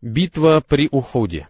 Битва при Уходе.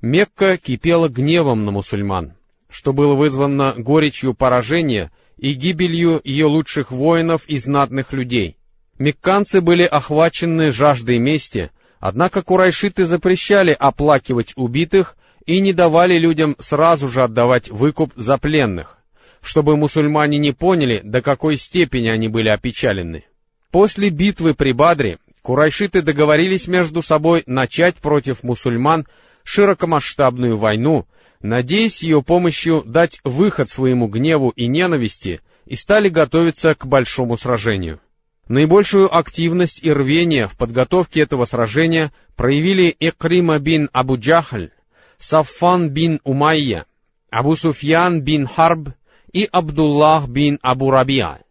Мекка кипела гневом на мусульман, что было вызвано горечью поражения и гибелью ее лучших воинов и знатных людей. Мекканцы были охвачены жаждой мести, однако курайшиты запрещали оплакивать убитых и не давали людям сразу же отдавать выкуп за пленных, чтобы мусульмане не поняли, до какой степени они были опечалены. После битвы при Бадре Курайшиты договорились между собой начать против мусульман широкомасштабную войну, надеясь ее помощью дать выход своему гневу и ненависти, и стали готовиться к большому сражению. Наибольшую активность и рвение в подготовке этого сражения проявили Экрима бин Абу Джахаль, Саффан бин Умайя, Абу Суфьян бин Харб и Абдуллах бин Абу Рабиа.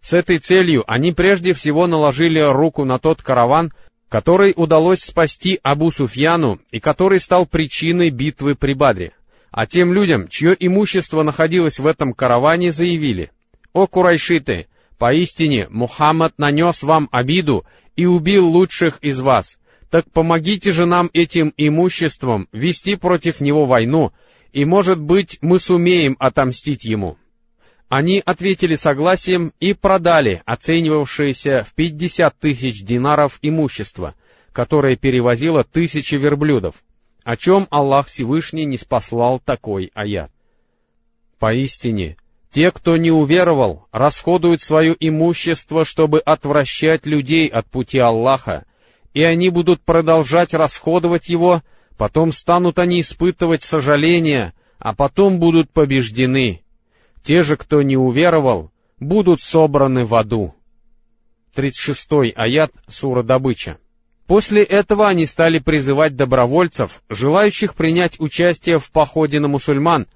С этой целью они прежде всего наложили руку на тот караван, который удалось спасти Абу Суфьяну и который стал причиной битвы при Бадре. А тем людям, чье имущество находилось в этом караване, заявили, «О Курайшиты, поистине Мухаммад нанес вам обиду и убил лучших из вас. Так помогите же нам этим имуществом вести против него войну, и, может быть, мы сумеем отомстить ему». Они ответили согласием и продали оценивавшееся в 50 тысяч динаров имущество, которое перевозило тысячи верблюдов, о чем Аллах Всевышний не спаслал такой аят. Поистине, те, кто не уверовал, расходуют свое имущество, чтобы отвращать людей от пути Аллаха, и они будут продолжать расходовать его, потом станут они испытывать сожаление, а потом будут побеждены, те же, кто не уверовал, будут собраны в аду. 36 аят Сура Добыча. После этого они стали призывать добровольцев, желающих принять участие в походе на мусульман,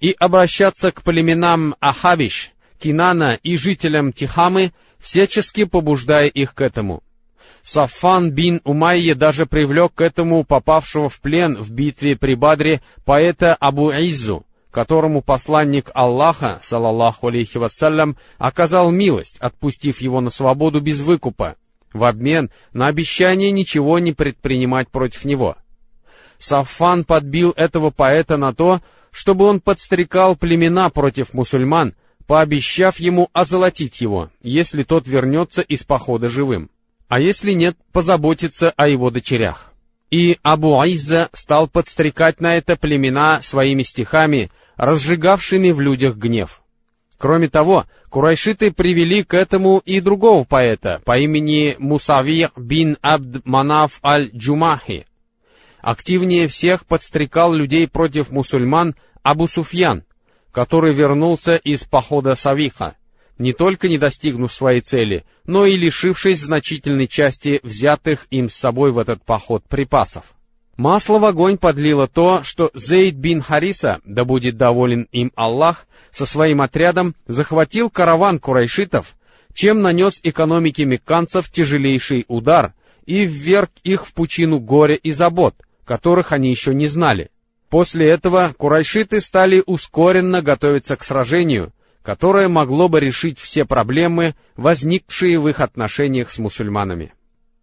и обращаться к племенам Ахабиш, Кинана и жителям Тихамы, всячески побуждая их к этому. Сафан бин Умайя даже привлек к этому попавшего в плен в битве при Бадре поэта Абу Иззу, которому посланник Аллаха, салаллаху алейхи вассалям, оказал милость, отпустив его на свободу без выкупа, в обмен на обещание ничего не предпринимать против него. Сафан подбил этого поэта на то, чтобы он подстрекал племена против мусульман, пообещав ему озолотить его, если тот вернется из похода живым, а если нет, позаботиться о его дочерях. И Абу Айза стал подстрекать на это племена своими стихами, разжигавшими в людях гнев. Кроме того, курайшиты привели к этому и другого поэта по имени Мусавир бин Абд Манаф аль-Джумахи. Активнее всех подстрекал людей против мусульман Абу Суфьян, который вернулся из похода Савиха, не только не достигнув своей цели, но и лишившись значительной части взятых им с собой в этот поход припасов. Масло в огонь подлило то, что Зейд бин Хариса, да будет доволен им Аллах, со своим отрядом захватил караван курайшитов, чем нанес экономике мекканцев тяжелейший удар и вверг их в пучину горя и забот, которых они еще не знали. После этого курайшиты стали ускоренно готовиться к сражению, которое могло бы решить все проблемы, возникшие в их отношениях с мусульманами.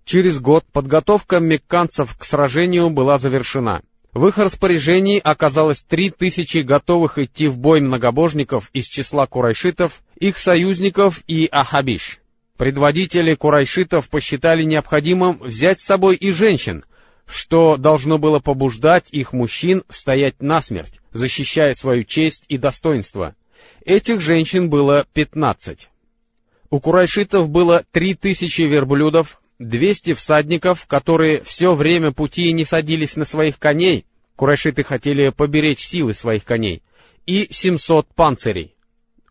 Через год подготовка мекканцев к сражению была завершена. В их распоряжении оказалось три тысячи готовых идти в бой многобожников из числа курайшитов, их союзников и ахабиш. Предводители курайшитов посчитали необходимым взять с собой и женщин, что должно было побуждать их мужчин стоять насмерть, защищая свою честь и достоинство. Этих женщин было пятнадцать. У курайшитов было три тысячи верблюдов, Двести всадников, которые все время пути не садились на своих коней, курайшиты хотели поберечь силы своих коней, и семьсот панцирей.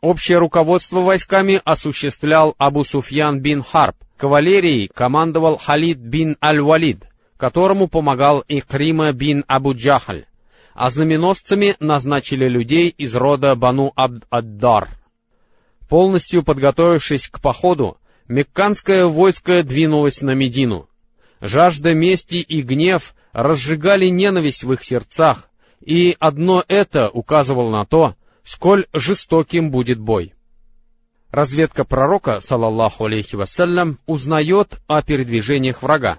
Общее руководство войсками осуществлял Абу Суфьян бин Харб, кавалерией командовал Халид бин Аль-Валид, которому помогал Икрима бин Абу Джахаль, а знаменосцами назначили людей из рода Бану Абд-Аддар. Полностью подготовившись к походу, мекканское войско двинулось на Медину. Жажда мести и гнев разжигали ненависть в их сердцах, и одно это указывало на то, сколь жестоким будет бой. Разведка пророка, салаллаху алейхи вассалям, узнает о передвижениях врага.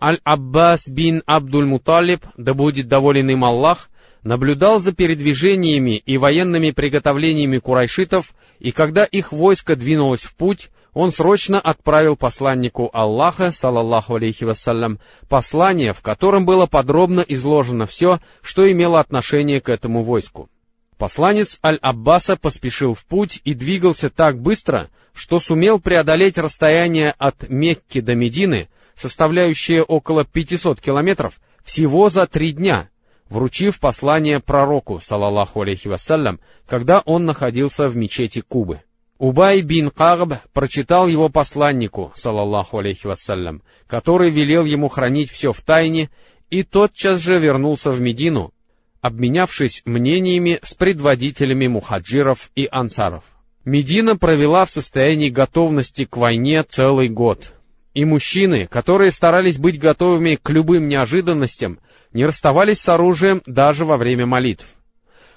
Аль-Аббас бин Абдуль-Муталиб, да будет доволен им Аллах, наблюдал за передвижениями и военными приготовлениями курайшитов, и когда их войско двинулось в путь, он срочно отправил посланнику Аллаха, салаллаху алейхи вассалям, послание, в котором было подробно изложено все, что имело отношение к этому войску. Посланец Аль-Аббаса поспешил в путь и двигался так быстро, что сумел преодолеть расстояние от Мекки до Медины, составляющее около 500 километров, всего за три дня, вручив послание пророку, салаллаху алейхи вассалям, когда он находился в мечети Кубы. Убай бин Кагб прочитал его посланнику, салаллаху алейхи вассалям, который велел ему хранить все в тайне, и тотчас же вернулся в Медину, обменявшись мнениями с предводителями мухаджиров и ансаров. Медина провела в состоянии готовности к войне целый год, и мужчины, которые старались быть готовыми к любым неожиданностям, не расставались с оружием даже во время молитв.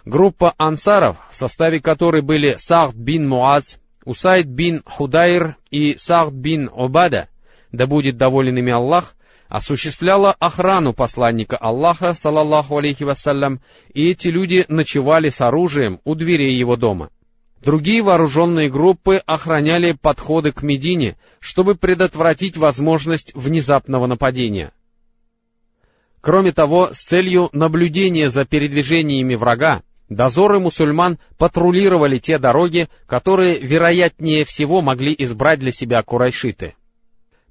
Группа ансаров, в составе которой были Сахд бин Муаз, Усайд бин Худайр и Сахд бин Обада, да будет доволен ими Аллах, осуществляла охрану посланника Аллаха, салаллаху алейхи вассалям, и эти люди ночевали с оружием у дверей его дома. Другие вооруженные группы охраняли подходы к Медине, чтобы предотвратить возможность внезапного нападения. Кроме того, с целью наблюдения за передвижениями врага, дозоры мусульман патрулировали те дороги, которые, вероятнее всего, могли избрать для себя курайшиты.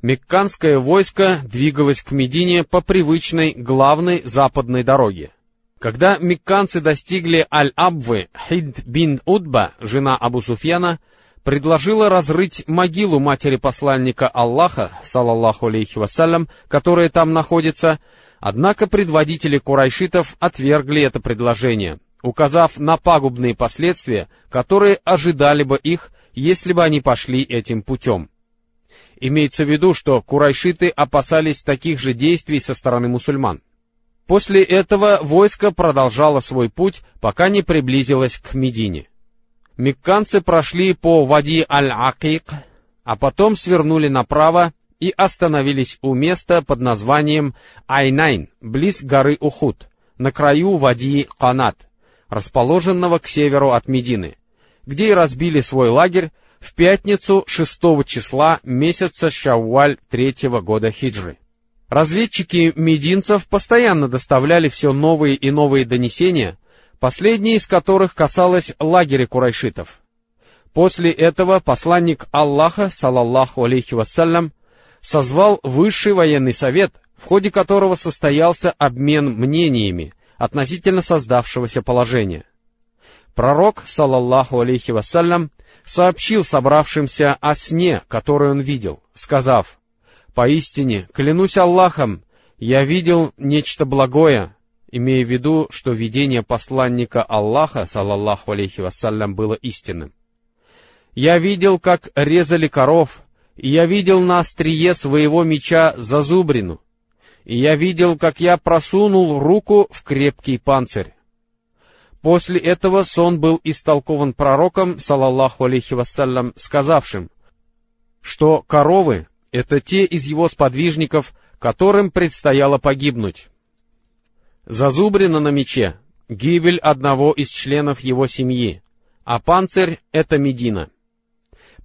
Мекканское войско двигалось к Медине по привычной главной западной дороге. Когда мекканцы достигли Аль-Абвы, Хид бин Удба, жена Абу Суфьяна, предложила разрыть могилу матери посланника Аллаха, салаллаху алейхи вассалям, которая там находится, однако предводители курайшитов отвергли это предложение, указав на пагубные последствия, которые ожидали бы их, если бы они пошли этим путем. Имеется в виду, что курайшиты опасались таких же действий со стороны мусульман. После этого войско продолжало свой путь, пока не приблизилось к Медине. Мекканцы прошли по Вади Аль-Акик, а потом свернули направо и остановились у места под названием Айнайн, близ горы Ухуд, на краю Вади Канат, расположенного к северу от Медины, где и разбили свой лагерь в пятницу 6 числа месяца Шавваль третьего года хиджры. Разведчики мединцев постоянно доставляли все новые и новые донесения, последние из которых касалось лагеря курайшитов. После этого посланник Аллаха, салаллаху алейхи вассалям, созвал высший военный совет, в ходе которого состоялся обмен мнениями относительно создавшегося положения. Пророк, салаллаху алейхи вассалям, сообщил собравшимся о сне, который он видел, сказав, Поистине, клянусь Аллахом, я видел нечто благое, имея в виду, что видение посланника Аллаха, салаллаху алейхи вассалям, было истинным. Я видел, как резали коров, и я видел на острие своего меча зазубрину, и я видел, как я просунул руку в крепкий панцирь. После этого сон был истолкован пророком, салаллаху алейхи вассалям, сказавшим, что коровы это те из его сподвижников, которым предстояло погибнуть. Зазубрина на мече — гибель одного из членов его семьи, а панцирь — это Медина.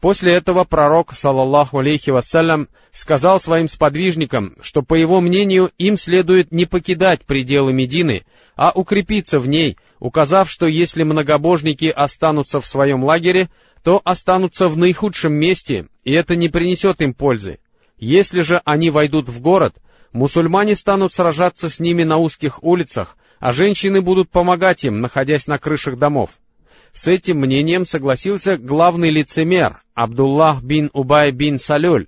После этого пророк, салаллаху алейхи вассалям, сказал своим сподвижникам, что, по его мнению, им следует не покидать пределы Медины, а укрепиться в ней, указав, что если многобожники останутся в своем лагере, то останутся в наихудшем месте, и это не принесет им пользы. Если же они войдут в город, мусульмане станут сражаться с ними на узких улицах, а женщины будут помогать им, находясь на крышах домов. С этим мнением согласился главный лицемер Абдуллах бин Убай бин Салюль,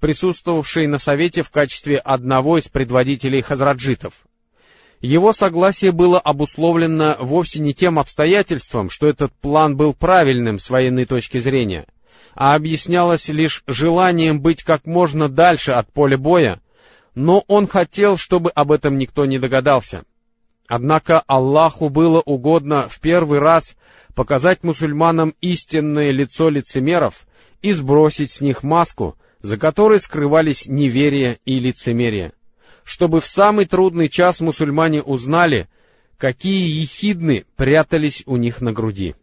присутствовавший на совете в качестве одного из предводителей хазраджитов. Его согласие было обусловлено вовсе не тем обстоятельством, что этот план был правильным с военной точки зрения, а объяснялось лишь желанием быть как можно дальше от поля боя, но он хотел, чтобы об этом никто не догадался. Однако Аллаху было угодно в первый раз показать мусульманам истинное лицо лицемеров и сбросить с них маску, за которой скрывались неверие и лицемерие. чтобы в самый трудный час мусульмане узнали, какие ехидны прятались у них на груди.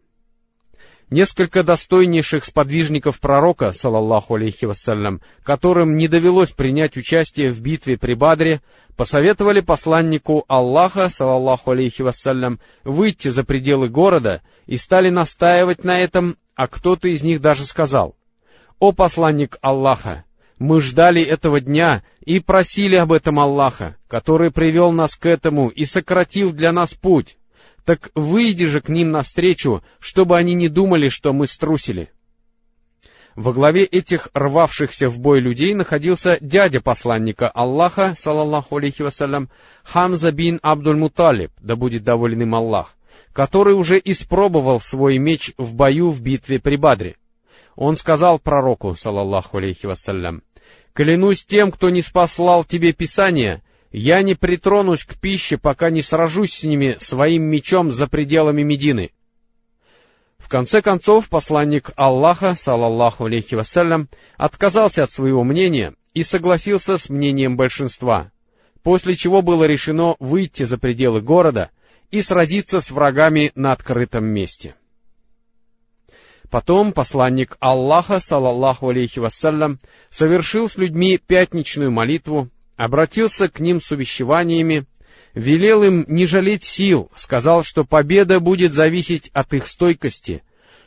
Несколько достойнейших сподвижников пророка, салаллаху алейхи вассалям, которым не довелось принять участие в битве при Бадре, посоветовали посланнику Аллаха, салаллаху алейхи вассалям, выйти за пределы города и стали настаивать на этом, а кто-то из них даже сказал, «О посланник Аллаха, мы ждали этого дня и просили об этом Аллаха, который привел нас к этому и сократил для нас путь. Так выйди же к ним навстречу, чтобы они не думали, что мы струсили. Во главе этих рвавшихся в бой людей находился дядя посланника Аллаха, салаллаху алейхи вассалям, Хамза бин Абдуль-Муталиб, да будет доволен им Аллах, который уже испробовал свой меч в бою в битве при Бадре. Он сказал пророку, салаллаху алейхи вассалям, Клянусь тем, кто не спаслал тебе Писание, я не притронусь к пище, пока не сражусь с ними своим мечом за пределами Медины. В конце концов, посланник Аллаха, салаллаху алейхи вассалям, отказался от своего мнения и согласился с мнением большинства, после чего было решено выйти за пределы города и сразиться с врагами на открытом месте. Потом посланник Аллаха, салаллаху алейхи вассалям, совершил с людьми пятничную молитву, обратился к ним с увещеваниями, велел им не жалеть сил, сказал, что победа будет зависеть от их стойкости,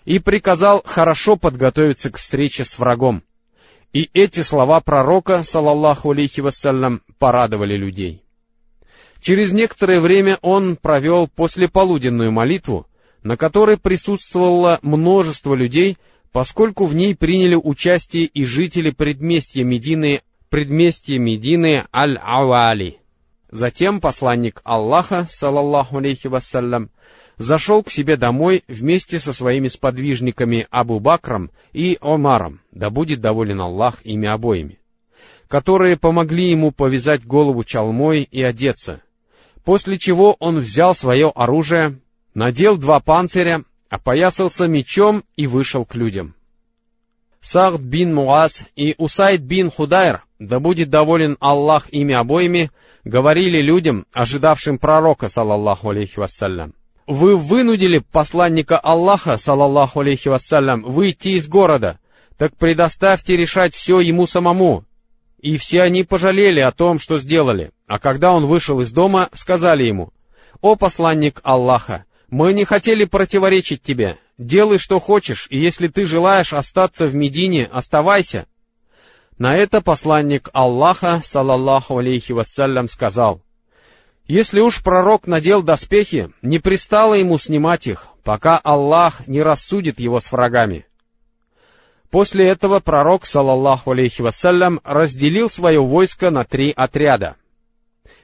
и приказал хорошо подготовиться к встрече с врагом. И эти слова пророка, салаллаху алейхи вассалям, порадовали людей. Через некоторое время он провел послеполуденную молитву, на которой присутствовало множество людей, поскольку в ней приняли участие и жители предместья Медины, предместья Медины Аль-Ауали. Затем посланник Аллаха, салаллаху алейхи вассалям, зашел к себе домой вместе со своими сподвижниками Абу Бакром и Омаром, да будет доволен Аллах ими обоими, которые помогли ему повязать голову чалмой и одеться, после чего он взял свое оружие, надел два панциря, опоясался мечом и вышел к людям. Сахд бин Муаз и Усайд бин Худайр, да будет доволен Аллах ими обоими, говорили людям, ожидавшим пророка, салаллаху алейхи вассалям. Вы вынудили посланника Аллаха, салаллаху алейхи вассалям, выйти из города, так предоставьте решать все ему самому. И все они пожалели о том, что сделали, а когда он вышел из дома, сказали ему, «О посланник Аллаха, мы не хотели противоречить тебе. Делай, что хочешь, и если ты желаешь остаться в Медине, оставайся. На это посланник Аллаха, салаллаху алейхи вассалям, сказал, «Если уж пророк надел доспехи, не пристало ему снимать их, пока Аллах не рассудит его с врагами». После этого пророк, салаллаху алейхи вассалям, разделил свое войско на три отряда.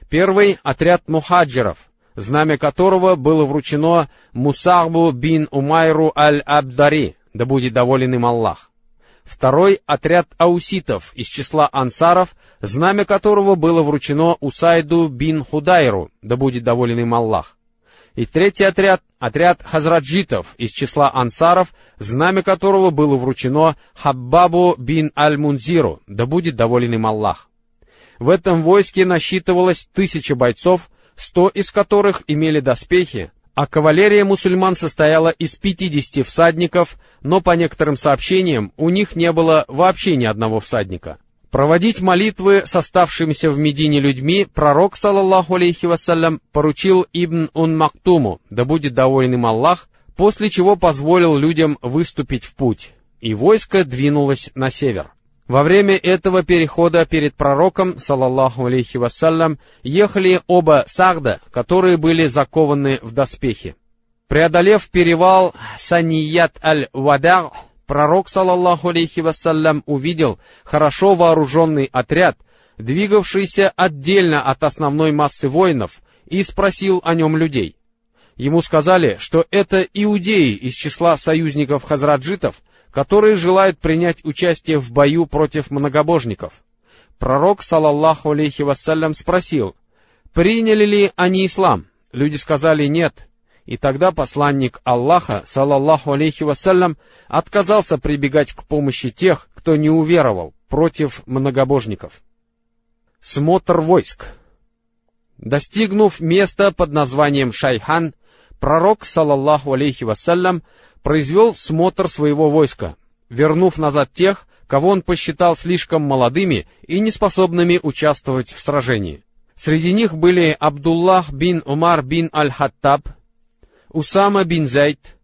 Первый — отряд мухаджиров, знамя которого было вручено Мусахбу бин Умайру аль-Абдари, да будет доволен им Аллах. Второй — отряд ауситов из числа ансаров, знамя которого было вручено Усайду бин Худайру, да будет доволен им Аллах. И третий отряд — отряд хазраджитов из числа ансаров, знамя которого было вручено Хаббабу бин Аль-Мунзиру, да будет доволен им Аллах. В этом войске насчитывалось тысяча бойцов, сто из которых имели доспехи, а кавалерия мусульман состояла из пятидесяти всадников, но по некоторым сообщениям у них не было вообще ни одного всадника. Проводить молитвы с оставшимися в Медине людьми пророк, саллаллаху алейхи вассалям, поручил Ибн Ун Мактуму, да будет доволен им Аллах, после чего позволил людям выступить в путь, и войско двинулось на север. Во время этого перехода перед пророком, салаллаху алейхи вассалям, ехали оба сагда, которые были закованы в доспехи. Преодолев перевал Саният аль-Вадар, пророк, салаллаху алейхи вассалям, увидел хорошо вооруженный отряд, двигавшийся отдельно от основной массы воинов, и спросил о нем людей. Ему сказали, что это иудеи из числа союзников хазраджитов, которые желают принять участие в бою против многобожников. Пророк, салаллаху алейхи вассалям, спросил, приняли ли они ислам? Люди сказали нет. И тогда посланник Аллаха, салаллаху алейхи вассалям, отказался прибегать к помощи тех, кто не уверовал, против многобожников. Смотр войск — Достигнув места под названием Шайхан, пророк, салаллаху алейхи вассалям, произвел смотр своего войска, вернув назад тех, кого он посчитал слишком молодыми и неспособными участвовать в сражении. Среди них были Абдуллах бин Умар бин Аль-Хаттаб, Усама бин Зайд,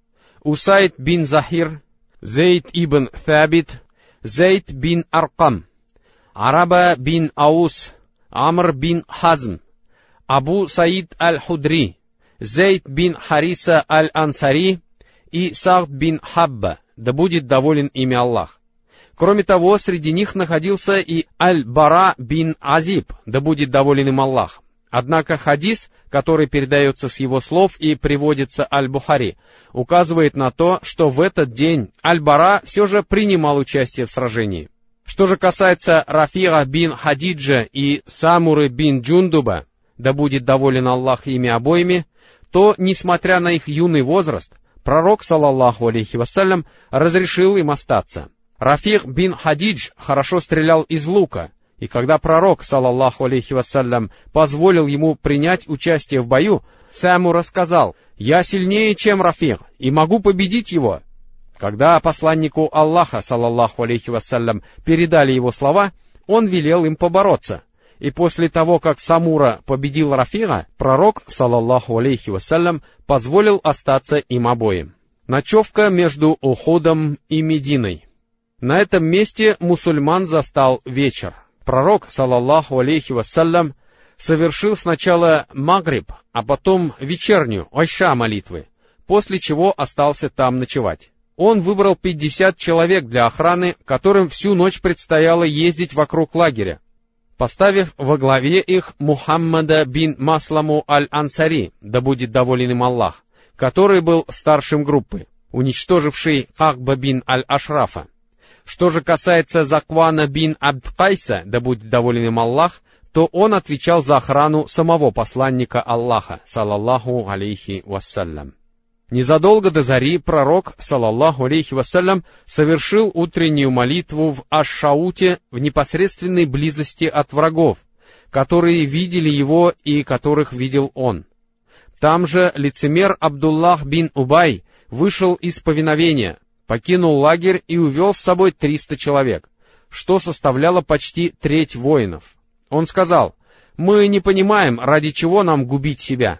Усайд бин Захир, Зейд ибн Фабит, Зейд бин Аркам, Араба бин Аус, Амр бин Хазм, Абу Саид аль-Худри, Зейд бин Хариса аль-Ансари и Сахд бин Хабба, да будет доволен ими Аллах. Кроме того, среди них находился и Аль-Бара бин Азиб, да будет доволен им Аллах. Однако хадис, который передается с его слов и приводится Аль-Бухари, указывает на то, что в этот день Аль-Бара все же принимал участие в сражении. Что же касается Рафига бин Хадиджа и Самуры бин Джундуба, да будет доволен Аллах ими обоими, то, несмотря на их юный возраст, пророк, салаллаху алейхи вассалям, разрешил им остаться. Рафих бин Хадидж хорошо стрелял из лука, и когда пророк, салаллаху алейхи вассалям, позволил ему принять участие в бою, Сэму рассказал, «Я сильнее, чем Рафих, и могу победить его». Когда посланнику Аллаха, салаллаху алейхи вассалям, передали его слова, он велел им побороться. И после того, как Самура победил Рафига, пророк, салаллаху алейхи вассалям, позволил остаться им обоим. Ночевка между Уходом и Мединой. На этом месте мусульман застал вечер. Пророк, салаллаху алейхи вассалям, совершил сначала Магриб, а потом вечернюю, Айша молитвы, после чего остался там ночевать. Он выбрал пятьдесят человек для охраны, которым всю ночь предстояло ездить вокруг лагеря, поставив во главе их Мухаммада бин Масламу аль-Ансари, да будет доволен им Аллах, который был старшим группы, уничтоживший Ахба бин аль-Ашрафа. Что же касается Заквана бин Абдкайса, да будет доволен им Аллах, то он отвечал за охрану самого посланника Аллаха, салаллаху алейхи вассалям. Незадолго до зари пророк, салаллаху алейхи вассалям, совершил утреннюю молитву в Аш-Шауте в непосредственной близости от врагов, которые видели его и которых видел он. Там же лицемер Абдуллах бин Убай вышел из повиновения, покинул лагерь и увел с собой триста человек, что составляло почти треть воинов. Он сказал, «Мы не понимаем, ради чего нам губить себя»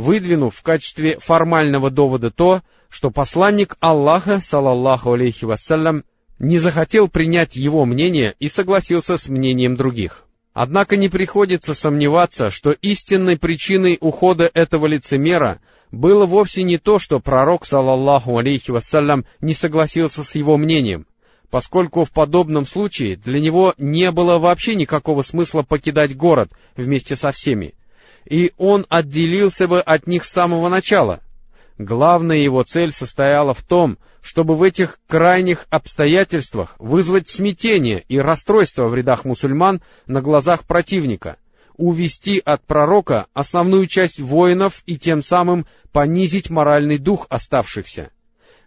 выдвинув в качестве формального довода то, что посланник Аллаха, салаллаху алейхи вассалям, не захотел принять его мнение и согласился с мнением других. Однако не приходится сомневаться, что истинной причиной ухода этого лицемера было вовсе не то, что пророк, салаллаху алейхи вассалям, не согласился с его мнением, поскольку в подобном случае для него не было вообще никакого смысла покидать город вместе со всеми, и он отделился бы от них с самого начала. Главная его цель состояла в том, чтобы в этих крайних обстоятельствах вызвать смятение и расстройство в рядах мусульман на глазах противника — увести от пророка основную часть воинов и тем самым понизить моральный дух оставшихся,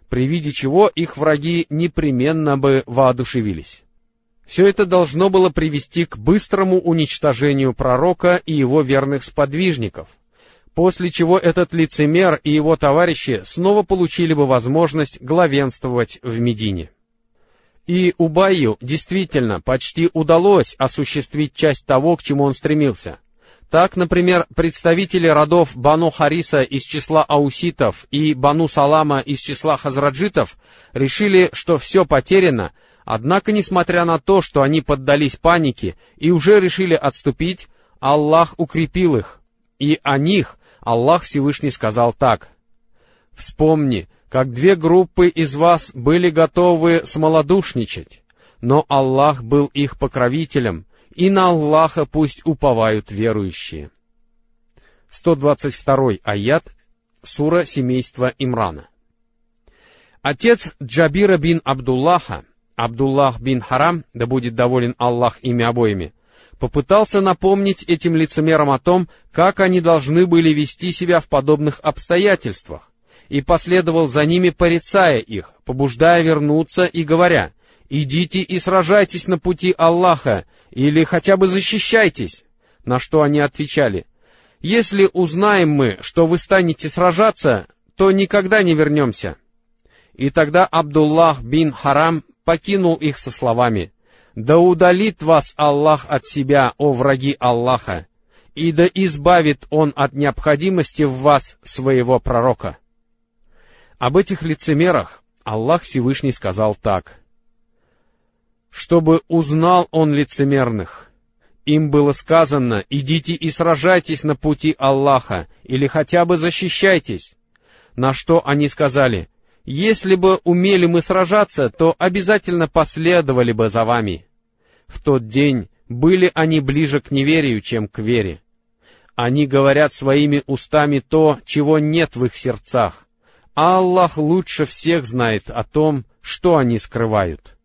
при виде чего их враги непременно бы воодушевились. Все это должно было привести к быстрому уничтожению пророка и его верных сподвижников, после чего этот лицемер и его товарищи снова получили бы возможность главенствовать в Медине. И Убаю действительно почти удалось осуществить часть того, к чему он стремился. Так, например, представители родов Бану Хариса из числа ауситов и Бану Салама из числа хазраджитов решили, что все потеряно, однако, несмотря на то, что они поддались панике и уже решили отступить, Аллах укрепил их, и о них Аллах Всевышний сказал так. «Вспомни, как две группы из вас были готовы смолодушничать, но Аллах был их покровителем, и на Аллаха пусть уповают верующие. 122 аят, сура семейства Имрана. Отец Джабира бин Абдуллаха, Абдуллах бин Харам, да будет доволен Аллах ими обоими, попытался напомнить этим лицемерам о том, как они должны были вести себя в подобных обстоятельствах, и последовал за ними, порицая их, побуждая вернуться и говоря, «Идите и сражайтесь на пути Аллаха, или хотя бы защищайтесь». На что они отвечали, Если узнаем мы, что вы станете сражаться, то никогда не вернемся. И тогда Абдуллах бин Харам покинул их со словами, «Да удалит вас Аллах от себя, о враги Аллаха, и да избавит Он от необходимости в вас своего пророка». Об этих лицемерах Аллах Всевышний сказал так. «Чтобы узнал Он лицемерных, им было сказано, идите и сражайтесь на пути Аллаха, или хотя бы защищайтесь. На что они сказали, если бы умели мы сражаться, то обязательно последовали бы за вами. В тот день были они ближе к неверию, чем к вере. Они говорят своими устами то, чего нет в их сердцах, Аллах лучше всех знает о том, что они скрывают.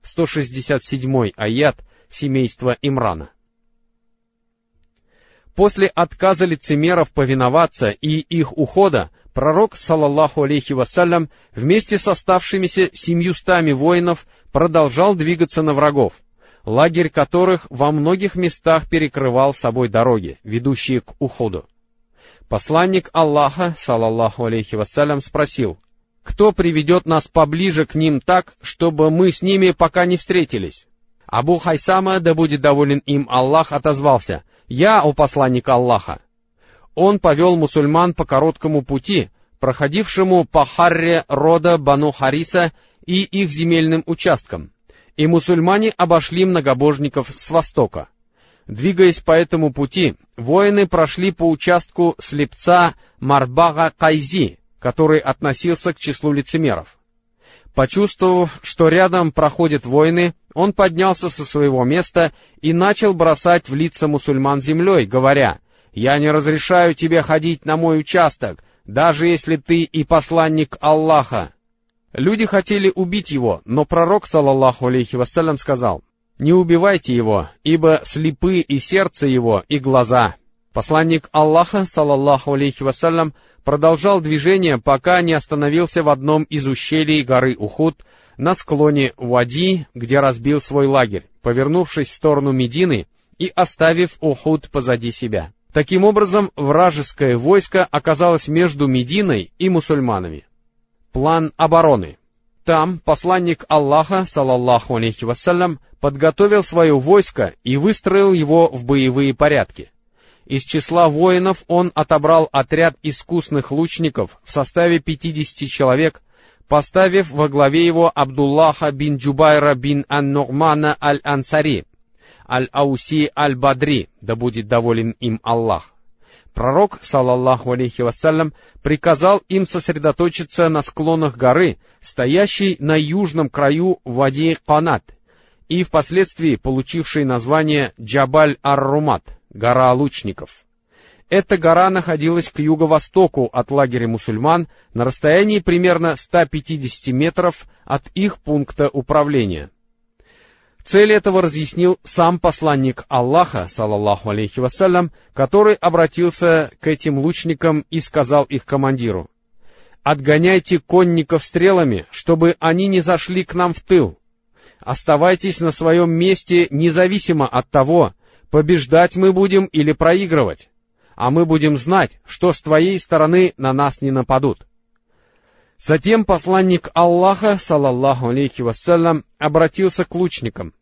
167 аят семейства Имрана. После отказа лицемеров повиноваться и их ухода, пророк, салаллаху алейхи вассалям, вместе с оставшимися семьюстами воинов продолжал двигаться на врагов, лагерь которых во многих местах перекрывал собой дороги, ведущие к уходу. Посланник Аллаха, салаллаху алейхи вассалям, спросил, «Кто приведет нас поближе к ним так, чтобы мы с ними пока не встретились?» Абу Хайсама, да будет доволен им Аллах, отозвался, «Я, у посланника Аллаха». Он повел мусульман по короткому пути, проходившему по Харре рода Бану Хариса и их земельным участкам, и мусульмане обошли многобожников с востока. Двигаясь по этому пути, воины прошли по участку слепца Марбага Кайзи, который относился к числу лицемеров. Почувствовав, что рядом проходят воины, он поднялся со своего места и начал бросать в лица мусульман землей, говоря, «Я не разрешаю тебе ходить на мой участок, даже если ты и посланник Аллаха». Люди хотели убить его, но пророк, саллаллаху алейхи вассалям, сказал, «Не убивайте его, ибо слепы и сердце его, и глаза». Посланник Аллаха, саллаллаху алейхи вассалям, продолжал движение, пока не остановился в одном из ущелий горы Ухуд, на склоне Вади, где разбил свой лагерь, повернувшись в сторону Медины и оставив Ухуд позади себя. Таким образом, вражеское войско оказалось между Мединой и мусульманами. План обороны. Там посланник Аллаха, салаллаху алейхи вассалям, подготовил свое войско и выстроил его в боевые порядки. Из числа воинов он отобрал отряд искусных лучников в составе 50 человек, поставив во главе его Абдуллаха бин Джубайра бин Ан-Нугмана аль-Ансари, аль-Ауси аль-Бадри, да будет доволен им Аллах. Пророк, салаллаху алейхи вассалям, приказал им сосредоточиться на склонах горы, стоящей на южном краю Вади Канат, и впоследствии получившей название Джабаль ар-Румат — гора лучников. Эта гора находилась к юго-востоку от лагеря мусульман на расстоянии примерно 150 метров от их пункта управления. Цель этого разъяснил сам посланник Аллаха, салаллаху алейхи вассалям, который обратился к этим лучникам и сказал их командиру, «Отгоняйте конников стрелами, чтобы они не зашли к нам в тыл. Оставайтесь на своем месте независимо от того, побеждать мы будем или проигрывать, а мы будем знать, что с твоей стороны на нас не нападут. Затем посланник Аллаха, салаллаху алейхи вассалям, обратился к лучникам.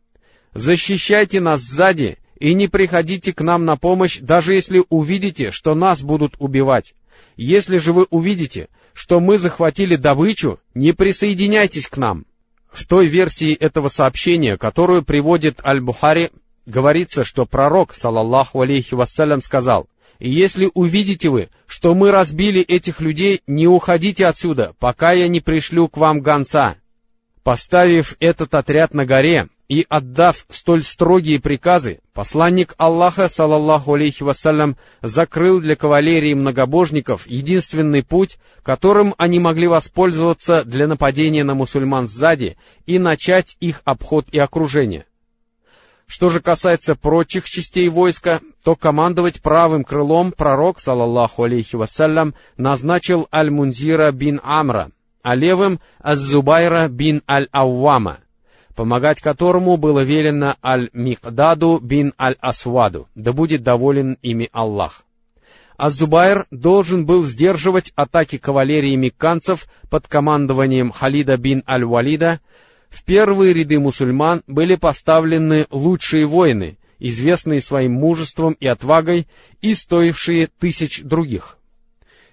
«Защищайте нас сзади и не приходите к нам на помощь, даже если увидите, что нас будут убивать. Если же вы увидите, что мы захватили добычу, не присоединяйтесь к нам». В той версии этого сообщения, которую приводит Аль-Бухари, говорится, что пророк, салаллаху алейхи вассалям, сказал, «И если увидите вы, что мы разбили этих людей, не уходите отсюда, пока я не пришлю к вам гонца». Поставив этот отряд на горе и отдав столь строгие приказы, посланник Аллаха, салаллаху алейхи вассалям, закрыл для кавалерии многобожников единственный путь, которым они могли воспользоваться для нападения на мусульман сзади и начать их обход и окружение. Что же касается прочих частей войска, то командовать правым крылом пророк, салаллаху алейхи вассалям, назначил Аль-Мунзира бин Амра, а левым — Аз-Зубайра бин Аль-Ауама, помогать которому было велено Аль-Микдаду бин Аль-Асваду, да будет доволен ими Аллах. а Зубайр должен был сдерживать атаки кавалерии мекканцев под командованием Халида бин Аль-Валида, в первые ряды мусульман были поставлены лучшие воины, известные своим мужеством и отвагой и стоившие тысяч других.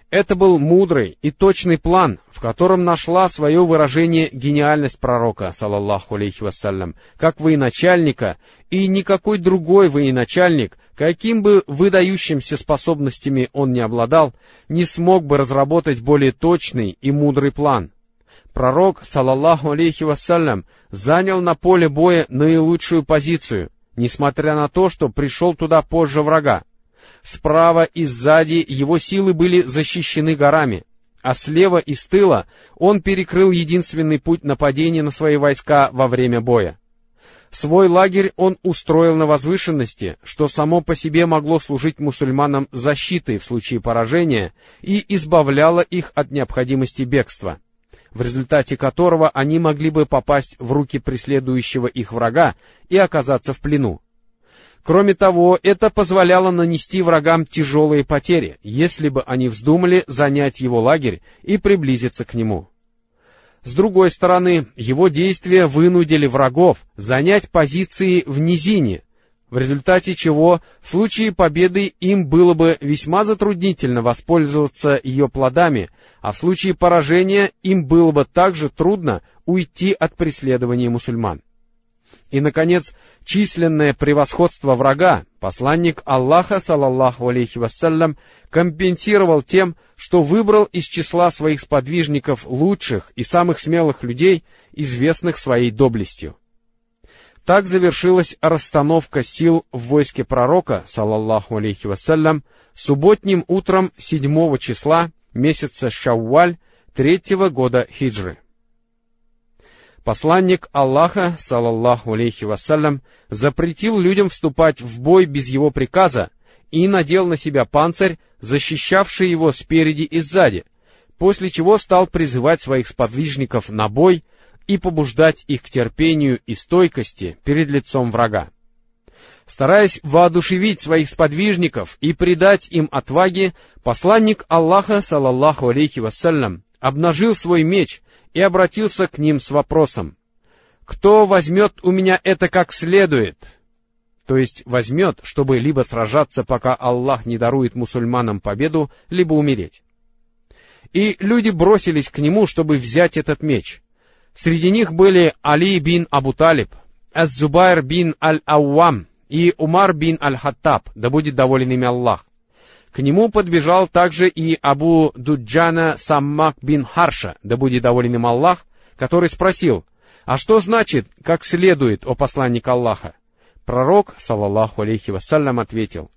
Это был мудрый и точный план, в котором нашла свое выражение гениальность пророка, салаллаху алейхи вассалям, как военачальника, и никакой другой военачальник, каким бы выдающимся способностями он не обладал, не смог бы разработать более точный и мудрый план. Пророк, салаллаху алейхи вассалям, занял на поле боя наилучшую позицию, несмотря на то, что пришел туда позже врага. Справа и сзади его силы были защищены горами, а слева и с тыла он перекрыл единственный путь нападения на свои войска во время боя. Свой лагерь он устроил на возвышенности, что само по себе могло служить мусульманам защитой в случае поражения и избавляло их от необходимости бегства, в результате которого они могли бы попасть в руки преследующего их врага и оказаться в плену. Кроме того, это позволяло нанести врагам тяжелые потери, если бы они вздумали занять его лагерь и приблизиться к нему. С другой стороны, его действия вынудили врагов занять позиции в низине, в результате чего в случае победы им было бы весьма затруднительно воспользоваться ее плодами, а в случае поражения им было бы также трудно уйти от преследования мусульман. И, наконец, численное превосходство врага посланник Аллаха, салаллаху алейхи вассалям, компенсировал тем, что выбрал из числа своих сподвижников лучших и самых смелых людей, известных своей доблестью. Так завершилась расстановка сил в войске пророка, салаллаху алейхи вассалям, субботним утром седьмого числа месяца Шауаль третьего года хиджры. Посланник Аллаха, салаллаху алейхи вассалям, запретил людям вступать в бой без его приказа и надел на себя панцирь, защищавший его спереди и сзади, после чего стал призывать своих сподвижников на бой и побуждать их к терпению и стойкости перед лицом врага. Стараясь воодушевить своих сподвижников и придать им отваги, посланник Аллаха, салаллаху алейхи вассалям, обнажил свой меч и обратился к ним с вопросом, «Кто возьмет у меня это как следует?» То есть возьмет, чтобы либо сражаться, пока Аллах не дарует мусульманам победу, либо умереть. И люди бросились к нему, чтобы взять этот меч. Среди них были Али бин Абу Талиб, Аз-Зубайр бин Аль-Ауам и Умар бин Аль-Хаттаб, да будет доволен ими Аллах. К нему подбежал также и Абу Дуджана Саммак бин Харша, да будет доволен им Аллах, который спросил, «А что значит, как следует, о посланник Аллаха?» Пророк, саллаллаху алейхи вассалям, ответил,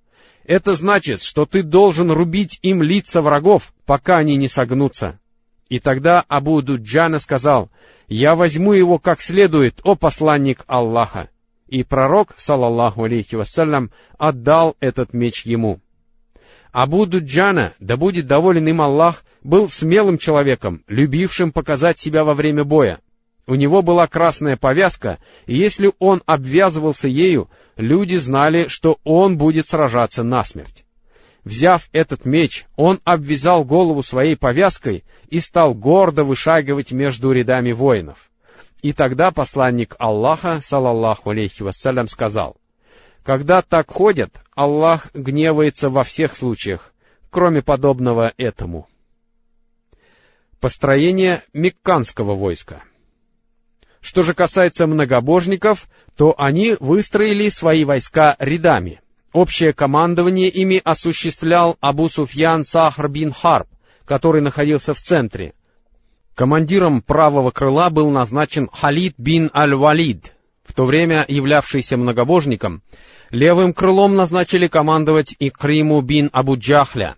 «Это значит, что ты должен рубить им лица врагов, пока они не согнутся». И тогда Абу Дуджана сказал, «Я возьму его как следует, о посланник Аллаха». И пророк, саллаллаху алейхи вассалям, отдал этот меч ему. Абу Дуджана, да будет доволен им Аллах, был смелым человеком, любившим показать себя во время боя. У него была красная повязка, и если он обвязывался ею, люди знали, что он будет сражаться насмерть. Взяв этот меч, он обвязал голову своей повязкой и стал гордо вышагивать между рядами воинов. И тогда посланник Аллаха, салаллаху алейхи вассалям, сказал, когда так ходят, Аллах гневается во всех случаях, кроме подобного этому. Построение мекканского войска. Что же касается многобожников, то они выстроили свои войска рядами. Общее командование ими осуществлял Абу Суфьян Сахр бин Харб, который находился в центре. Командиром правого крыла был назначен Халид бин Аль-Валид, в то время являвшийся многобожником, левым крылом назначили командовать Икриму бин Абу Джахля,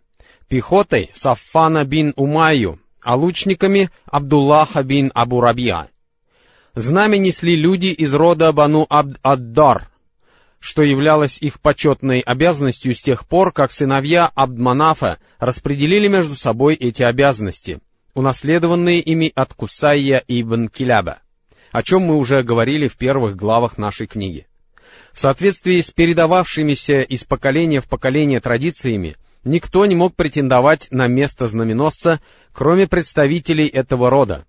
пехотой Саффана бин Умайю, а лучниками Абдуллаха бин Абу Рабиа. Знамя несли люди из рода Бану Абд-Аддар, что являлось их почетной обязанностью с тех пор, как сыновья Абдманафа распределили между собой эти обязанности, унаследованные ими от Кусайя ибн Киляба о чем мы уже говорили в первых главах нашей книги. В соответствии с передававшимися из поколения в поколение традициями, никто не мог претендовать на место знаменосца, кроме представителей этого рода.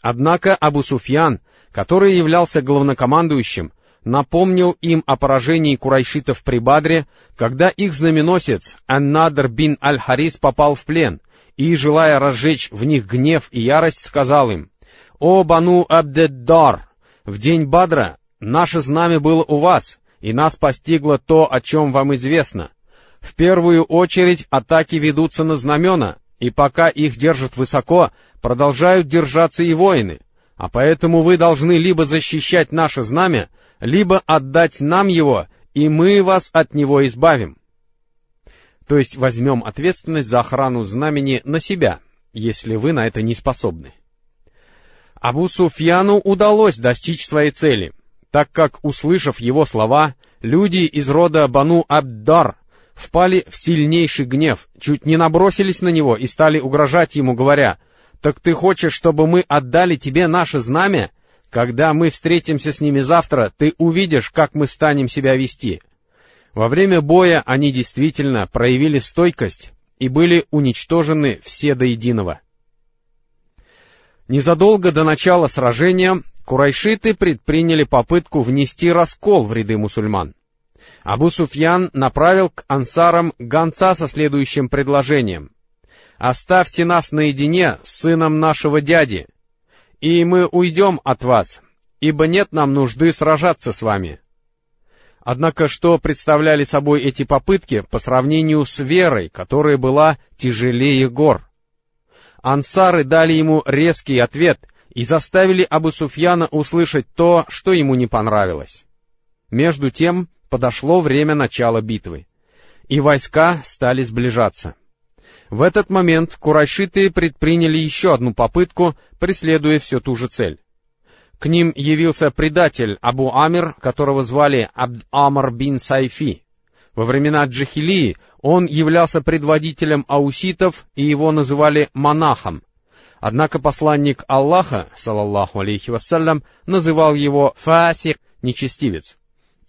Однако Абу Суфьян, который являлся главнокомандующим, напомнил им о поражении курайшитов при Бадре, когда их знаменосец Аннадр бин Аль-Харис попал в плен, и, желая разжечь в них гнев и ярость, сказал им, «О, Бану Абдеддар! В день Бадра наше знамя было у вас, и нас постигло то, о чем вам известно. В первую очередь атаки ведутся на знамена, и пока их держат высоко, продолжают держаться и воины, а поэтому вы должны либо защищать наше знамя, либо отдать нам его, и мы вас от него избавим. То есть возьмем ответственность за охрану знамени на себя, если вы на это не способны. Абу Суфьяну удалось достичь своей цели, так как, услышав его слова, люди из рода Бану Абдар впали в сильнейший гнев, чуть не набросились на него и стали угрожать ему, говоря, «Так ты хочешь, чтобы мы отдали тебе наше знамя? Когда мы встретимся с ними завтра, ты увидишь, как мы станем себя вести». Во время боя они действительно проявили стойкость и были уничтожены все до единого. Незадолго до начала сражения курайшиты предприняли попытку внести раскол в ряды мусульман. Абу Суфьян направил к ансарам гонца со следующим предложением. «Оставьте нас наедине с сыном нашего дяди, и мы уйдем от вас, ибо нет нам нужды сражаться с вами». Однако что представляли собой эти попытки по сравнению с верой, которая была тяжелее гор? Ансары дали ему резкий ответ и заставили Абу Суфьяна услышать то, что ему не понравилось. Между тем подошло время начала битвы, и войска стали сближаться. В этот момент курайшиты предприняли еще одну попытку, преследуя все ту же цель. К ним явился предатель Абу Амир, которого звали Абд Амар бин Сайфи. Во времена Джахилии он являлся предводителем ауситов, и его называли монахом. Однако посланник Аллаха, салаллаху алейхи вассалям, называл его фасик, нечестивец.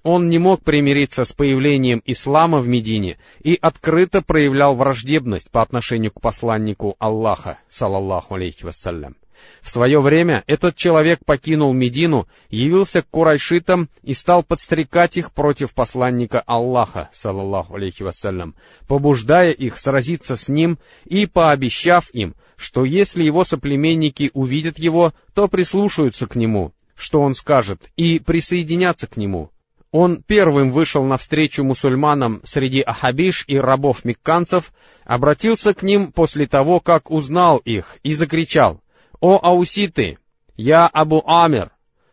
Он не мог примириться с появлением ислама в Медине и открыто проявлял враждебность по отношению к посланнику Аллаха, салаллаху алейхи вассалям. В свое время этот человек покинул Медину, явился к курайшитам и стал подстрекать их против посланника Аллаха, саллаллаху алейхи вассалям, побуждая их сразиться с ним и пообещав им, что если его соплеменники увидят его, то прислушаются к нему, что он скажет, и присоединятся к нему. Он первым вышел навстречу мусульманам среди ахабиш и рабов-мекканцев, обратился к ним после того, как узнал их, и закричал, «О ауситы! Я Абу Амир!»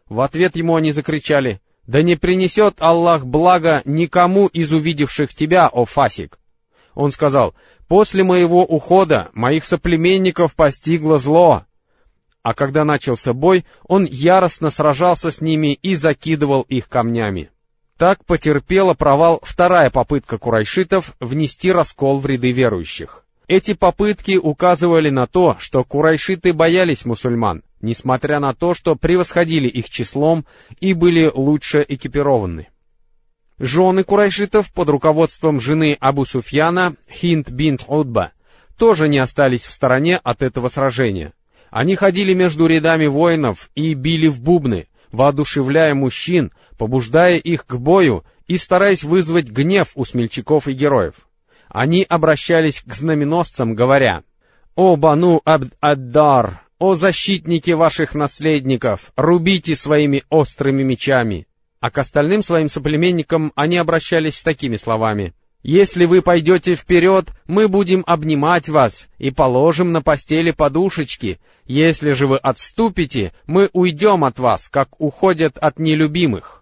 В ответ ему они закричали, «Да не принесет Аллах благо никому из увидевших тебя, о Фасик!» Он сказал, «После моего ухода моих соплеменников постигло зло». А когда начался бой, он яростно сражался с ними и закидывал их камнями. Так потерпела провал вторая попытка курайшитов внести раскол в ряды верующих. Эти попытки указывали на то, что курайшиты боялись мусульман, несмотря на то, что превосходили их числом и были лучше экипированы. Жены курайшитов под руководством жены Абу Суфьяна, Хинд бинт Удба, тоже не остались в стороне от этого сражения. Они ходили между рядами воинов и били в бубны, воодушевляя мужчин, побуждая их к бою и стараясь вызвать гнев у смельчаков и героев они обращались к знаменосцам, говоря, «О Бану Абд-Аддар, о защитники ваших наследников, рубите своими острыми мечами!» А к остальным своим соплеменникам они обращались с такими словами, «Если вы пойдете вперед, мы будем обнимать вас и положим на постели подушечки. Если же вы отступите, мы уйдем от вас, как уходят от нелюбимых».